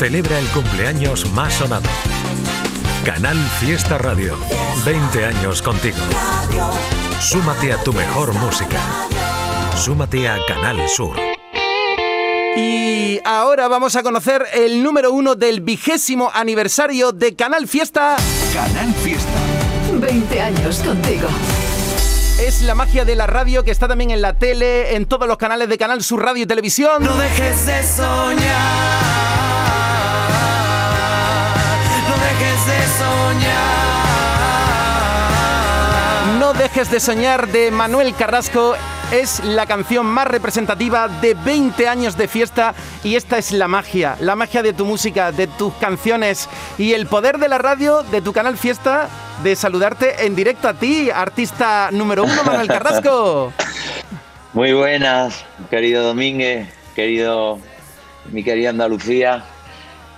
celebra el cumpleaños más sonado. Canal Fiesta Radio. 20 años contigo. Súmate a tu mejor música. Súmate a Canal Sur. Y ahora vamos a conocer el número uno del vigésimo aniversario de Canal Fiesta. Canal Fiesta. 20 años contigo. Es la magia de la radio que está también en la tele, en todos los canales de Canal Sur Radio y Televisión. No dejes de soñar. Dejes de soñar de Manuel Carrasco es la canción más representativa de 20 años de fiesta y esta es la magia, la magia de tu música, de tus canciones y el poder de la radio, de tu canal Fiesta, de saludarte en directo a ti, artista número uno, Manuel Carrasco. Muy buenas, querido Domínguez, querido mi querida Andalucía.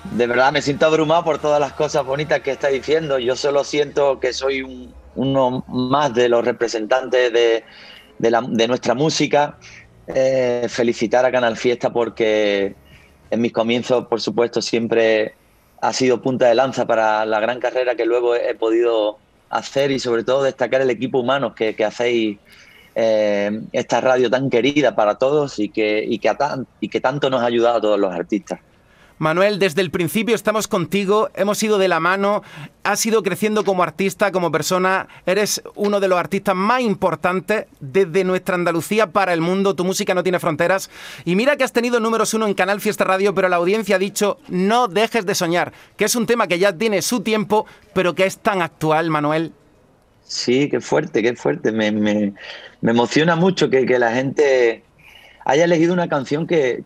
De verdad me siento abrumado por todas las cosas bonitas que está diciendo. Yo solo siento que soy uno más de los representantes de, de, nuestra música. Eh, felicitar a Canal Fiesta porque en mis comienzos, por supuesto, siempre ha sido punta de lanza para la gran carrera que luego he, podido hacer y sobre todo destacar el equipo humano que, hacéis eh, esta radio tan querida para todos y que, y que, y que tanto nos ha ayudado a todos los artistas. Manuel, desde el principio estamos contigo, hemos ido de la mano, has ido creciendo como artista, como persona, eres uno de los artistas más importantes desde nuestra Andalucía para el mundo, tu música no tiene fronteras. Y mira que has tenido números uno en Canal Fiesta Radio, pero la audiencia ha dicho no dejes de soñar, que es un tema que ya tiene su tiempo, pero que es tan actual, Manuel. Sí, qué fuerte, qué fuerte. Me, emociona mucho que, que la gente haya elegido una canción que,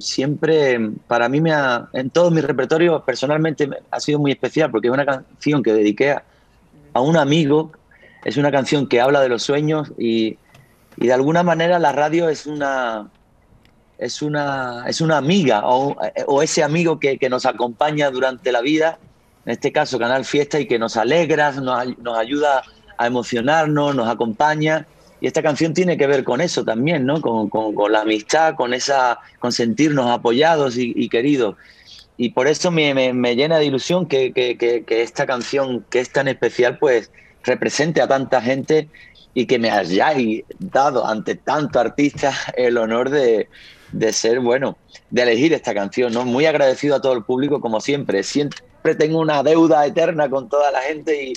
siempre para mí me ha, en todos mis repertorios personalmente ha sido muy especial porque es una canción que dediqué a, un amigo, es una canción que habla de los sueños y, de alguna manera la radio es una es una es una amiga o, ese amigo que, nos acompaña durante la vida, en este caso Canal Fiesta y que nos alegra, nos, nos ayuda a emocionarnos, nos acompaña y esta canción tiene que ver con eso también, ¿no? Con, la amistad, con esa, con sentirnos apoyados y, queridos. Y por eso me, llena de ilusión que, esta canción, que es tan especial, pues represente a tanta gente y que me hayáis dado ante tanto artista el honor de, ser, bueno, de elegir esta canción, ¿no? Muy agradecido a todo el público, como siempre. Siempre tengo una deuda eterna con toda la gente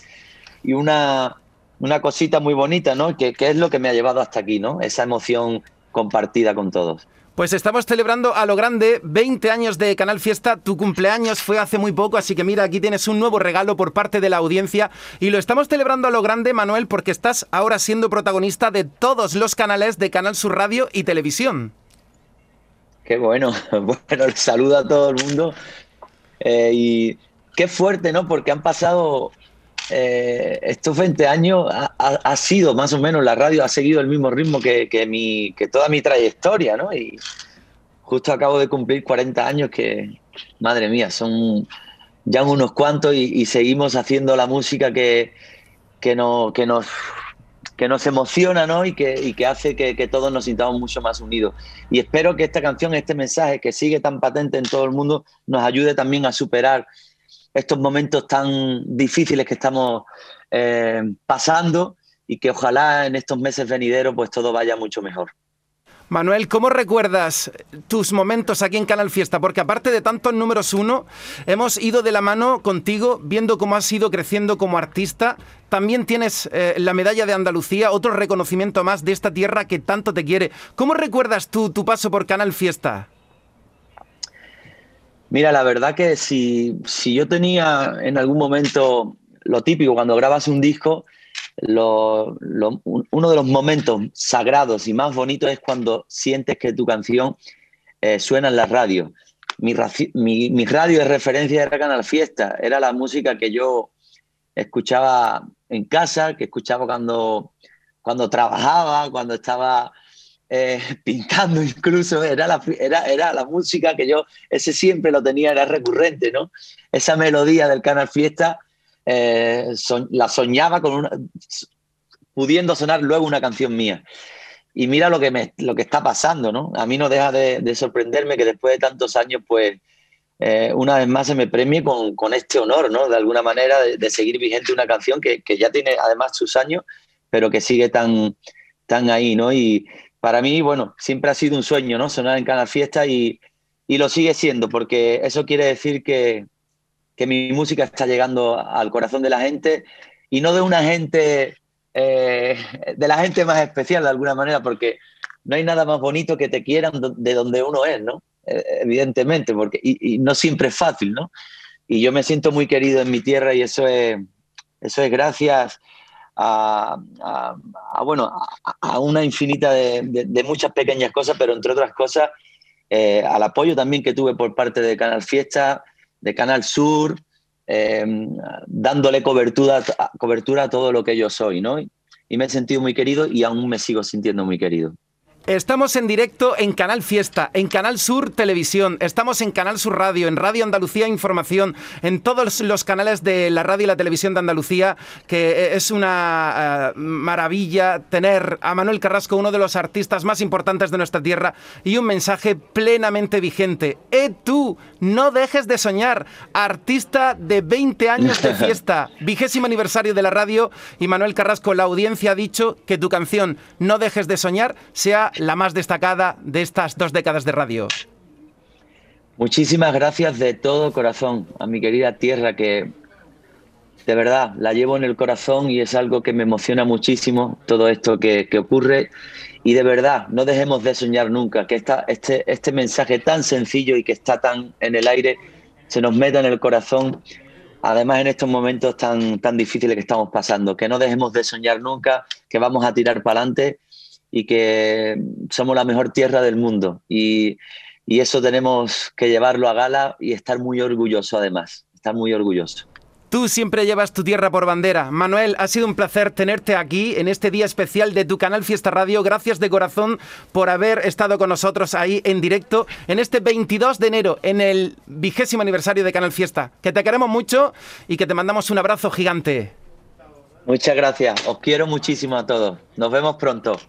y una, una cosita muy bonita, ¿no? Que, es lo que me ha llevado hasta aquí, ¿no? Esa emoción compartida con todos. Pues estamos celebrando a lo grande 20 años de Canal Fiesta. Tu cumpleaños fue hace muy poco, así que mira, aquí tienes un nuevo regalo por parte de la audiencia. Y lo estamos celebrando a lo grande, Manuel, porque estás ahora siendo protagonista de todos los canales de Canal Sur Radio y Televisión. Qué bueno. Bueno, les saludo a todo el mundo. Eh, y qué fuerte, ¿no? Porque han pasado eh, estos 20 años ha, sido más o menos, la radio ha seguido el mismo ritmo que, mi, que toda mi trayectoria, ¿no? Y justo acabo de cumplir 40 años que, madre mía, son ya unos cuantos y, seguimos haciendo la música que, que, no, que, nos, que nos emociona ¿no? y, que, que hace que, todos nos sintamos mucho más unidos. Y espero que esta canción, este mensaje que sigue tan patente en todo el mundo, nos ayude también a superar estos momentos tan difíciles que estamos eh, pasando y que ojalá en estos meses venideros pues todo vaya mucho mejor. Manuel, ¿cómo recuerdas tus momentos aquí en Canal Fiesta? Porque aparte de tantos números uno, hemos ido de la mano contigo viendo cómo has ido creciendo como artista. También tienes eh, la medalla de Andalucía, otro reconocimiento más de esta tierra que tanto te quiere. ¿Cómo recuerdas tú tu paso por Canal Fiesta? Mira, la verdad que si, yo tenía en algún momento lo típico, cuando grabas un disco, uno de los momentos sagrados y más bonitos es cuando sientes que tu canción eh, suena en la radio. Mi, radio de referencia era Canal Fiesta, era la música que yo escuchaba en casa, que escuchaba cuando, cuando trabajaba, cuando estaba eh, pintando incluso, era la, era, era la música que yo, ese siempre lo tenía, era recurrente, ¿no? Esa melodía del Canal Fiesta eh, la soñaba con una, pudiendo sonar luego una canción mía. Y mira lo que, me, lo que está pasando, ¿no? A mí no deja de, sorprenderme que después de tantos años, pues, eh, una vez más se me premie con, con, este honor, ¿no? De alguna manera, de, seguir vigente una canción que, que, ya tiene además sus años, pero que sigue tan, tan ahí, ¿no? Y para mí, bueno, siempre ha sido un sueño, ¿no? Sonar en Canal Fiesta y, y lo sigue siendo, porque eso quiere decir que, que, mi música está llegando al corazón de la gente y no de una gente, eh, de la gente más especial de alguna manera, porque no hay nada más bonito que te quieran de donde uno es, ¿no? Eh, evidentemente, porque, y, no siempre es fácil, ¿no? Y yo me siento muy querido en mi tierra y eso es, eso es gracias a, bueno, a, una infinita de, muchas pequeñas cosas, pero entre otras cosas, eh, al apoyo también que tuve por parte de Canal Fiesta, de Canal Sur, eh, dándole cobertura, cobertura a todo lo que yo soy, ¿no? Y me he sentido muy querido y aún me sigo sintiendo muy querido. Estamos en directo en Canal Fiesta, en Canal Sur Televisión, estamos en Canal Sur Radio, en Radio Andalucía Información, en todos los canales de la radio y la televisión de Andalucía, que eh, es una uh, maravilla tener a Manuel Carrasco, uno de los artistas más importantes de nuestra tierra, y un mensaje plenamente vigente. ¡Eh tú! No dejes de soñar, artista de 20 años de fiesta, vigésimo aniversario de la radio, y Manuel Carrasco, la audiencia ha dicho que tu canción No dejes de soñar sea la más destacada de estas dos décadas de radio. Muchísimas gracias de todo corazón a mi querida tierra que de verdad la llevo en el corazón y es algo que me emociona muchísimo todo esto que, ocurre y de verdad no dejemos de soñar nunca que esta, este, este mensaje tan sencillo y que está tan en el aire se nos meta en el corazón además en estos momentos tan, tan difíciles que estamos pasando que no dejemos de soñar nunca que vamos a tirar para adelante y que somos la mejor tierra del mundo. Y, y eso tenemos que llevarlo a gala y estar muy orgulloso además, estar muy orgulloso. Tú siempre llevas tu tierra por bandera. Manuel, ha sido un placer tenerte aquí en este día especial de tu canal Fiesta Radio. Gracias de corazón por haber estado con nosotros ahí en directo en este 22 de enero, en el vigésimo aniversario de Canal Fiesta. Que te queremos mucho y que te mandamos un abrazo gigante. Muchas gracias. Os quiero muchísimo a todos. Nos vemos pronto.